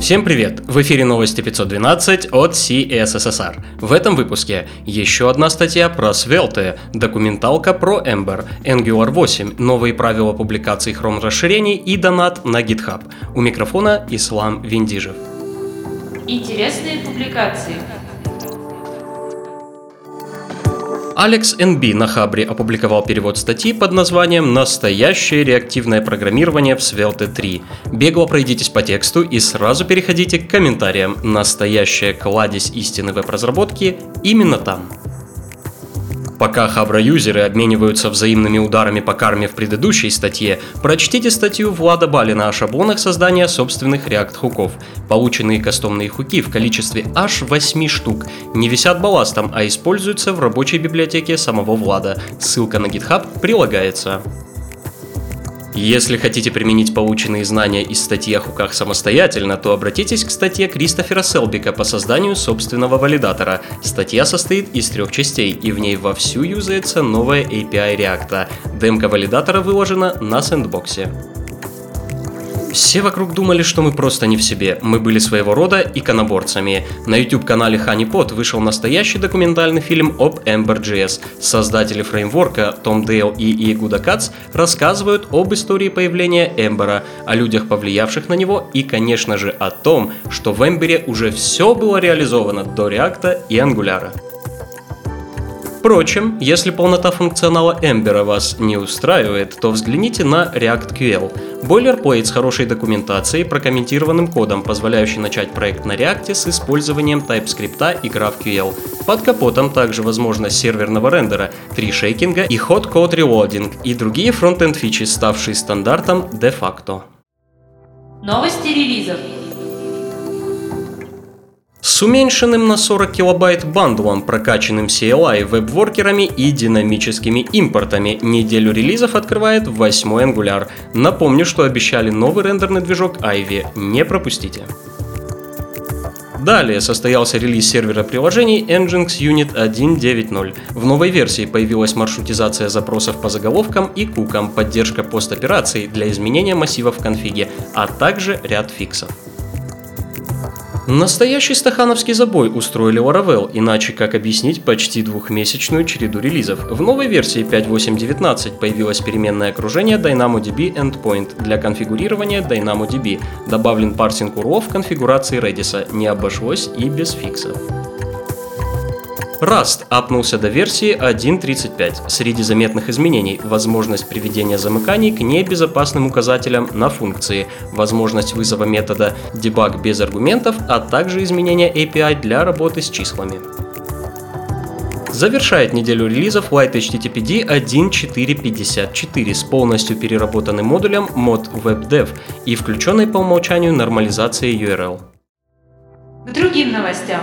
Всем привет! В эфире новости 512 от CSSR. В этом выпуске еще одна статья про Svelte, документалка про Ember, Angular 8, новые правила публикации Chrome расширений и донат на GitHub. У микрофона Ислам Виндижев. Интересные публикации. Алекс НБ на Хабре опубликовал перевод статьи под названием «Настоящее реактивное программирование в Svelte 3». Бегло пройдитесь по тексту и сразу переходите к комментариям. Настоящая кладезь истины веб-разработки именно там. Пока хабра-юзеры обмениваются взаимными ударами по карме в предыдущей статье, прочтите статью Влада Балина о шаблонах создания собственных React-хуков. Полученные кастомные хуки в количестве аж 8 штук не висят балластом, а используются в рабочей библиотеке самого Влада. Ссылка на GitHub прилагается. Если хотите применить полученные знания из статьи о хуках самостоятельно, то обратитесь к статье Кристофера Селбика по созданию собственного валидатора. Статья состоит из трех частей, и в ней вовсю юзается новая API React. Демка валидатора выложена на сэндбоксе. Все вокруг думали, что мы просто не в себе. Мы были своего рода иконоборцами. На YouTube-канале HoneyPot вышел настоящий документальный фильм об Ember.js. Создатели фреймворка Том Дейл и Иегуда Кац рассказывают об истории появления Ember, о людях, повлиявших на него, и, конечно же, о том, что в Ember уже все было реализовано до React и Angular. Впрочем, если полнота функционала Ember вас не устраивает, то взгляните на ReactQL. Бойлерплейт с хорошей документацией, прокомментированным кодом, позволяющий начать проект на React с использованием TypeScript и GraphQL. Под капотом также возможность серверного рендера, тришейкинга и hot code reloading и другие фронтенд фичи, ставшие стандартом де-факто. Новости релизов. С уменьшенным на 40 килобайт бандлом, прокачанным CLI, веб-воркерами и динамическими импортами, неделю релизов открывает 8 Angular. Напомню, что обещали новый рендерный движок Ivy, не пропустите. Далее состоялся релиз сервера приложений Nginx Unit 1.9.0. В новой версии появилась маршрутизация запросов по заголовкам и кукам, поддержка постопераций для изменения массивов в конфиге, а также ряд фиксов. Настоящий стахановский забой устроили Laravel, иначе как объяснить почти двухмесячную череду релизов. В новой версии 5.8.19 появилось переменное окружение DynamoDB Endpoint для конфигурирования DynamoDB. Добавлен парсинг URL в конфигурации Redis, не обошлось и без фиксов. Rust апнулся до версии 1.35. Среди заметных изменений – возможность приведения замыканий к небезопасным указателям на функции, возможность вызова метода debug без аргументов, а также изменение API для работы с числами. Завершает неделю релизов Light HTTPD 1.4.54 с полностью переработанным модулем mod WebDev и включенной по умолчанию нормализацией URL. К другим новостям.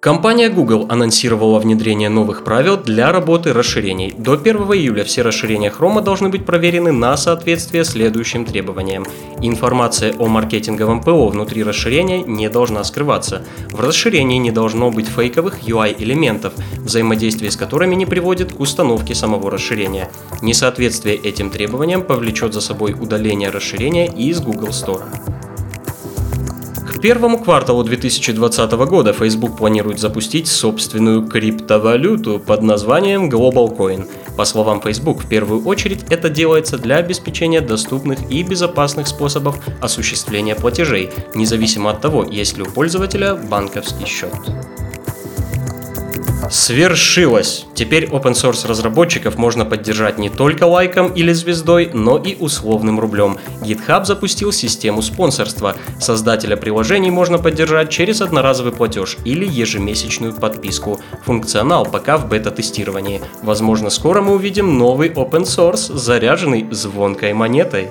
Компания Google анонсировала внедрение новых правил для работы расширений. До 1 июля все расширения Chrome должны быть проверены на соответствие следующим требованиям. Информация о маркетинговом ПО внутри расширения не должна скрываться. В расширении не должно быть фейковых UI-элементов, взаимодействие с которыми не приводит к установке самого расширения. Несоответствие этим требованиям повлечет за собой удаление расширения из Google Store первому кварталу 2020 года Facebook планирует запустить собственную криптовалюту под названием Global Coin. По словам Facebook, в первую очередь это делается для обеспечения доступных и безопасных способов осуществления платежей, независимо от того, есть ли у пользователя банковский счет. Свершилось! Теперь open source разработчиков можно поддержать не только лайком или звездой, но и условным рублем. GitHub запустил систему спонсорства. Создателя приложений можно поддержать через одноразовый платеж или ежемесячную подписку. Функционал пока в бета-тестировании. Возможно, скоро мы увидим новый open source, заряженный звонкой монетой.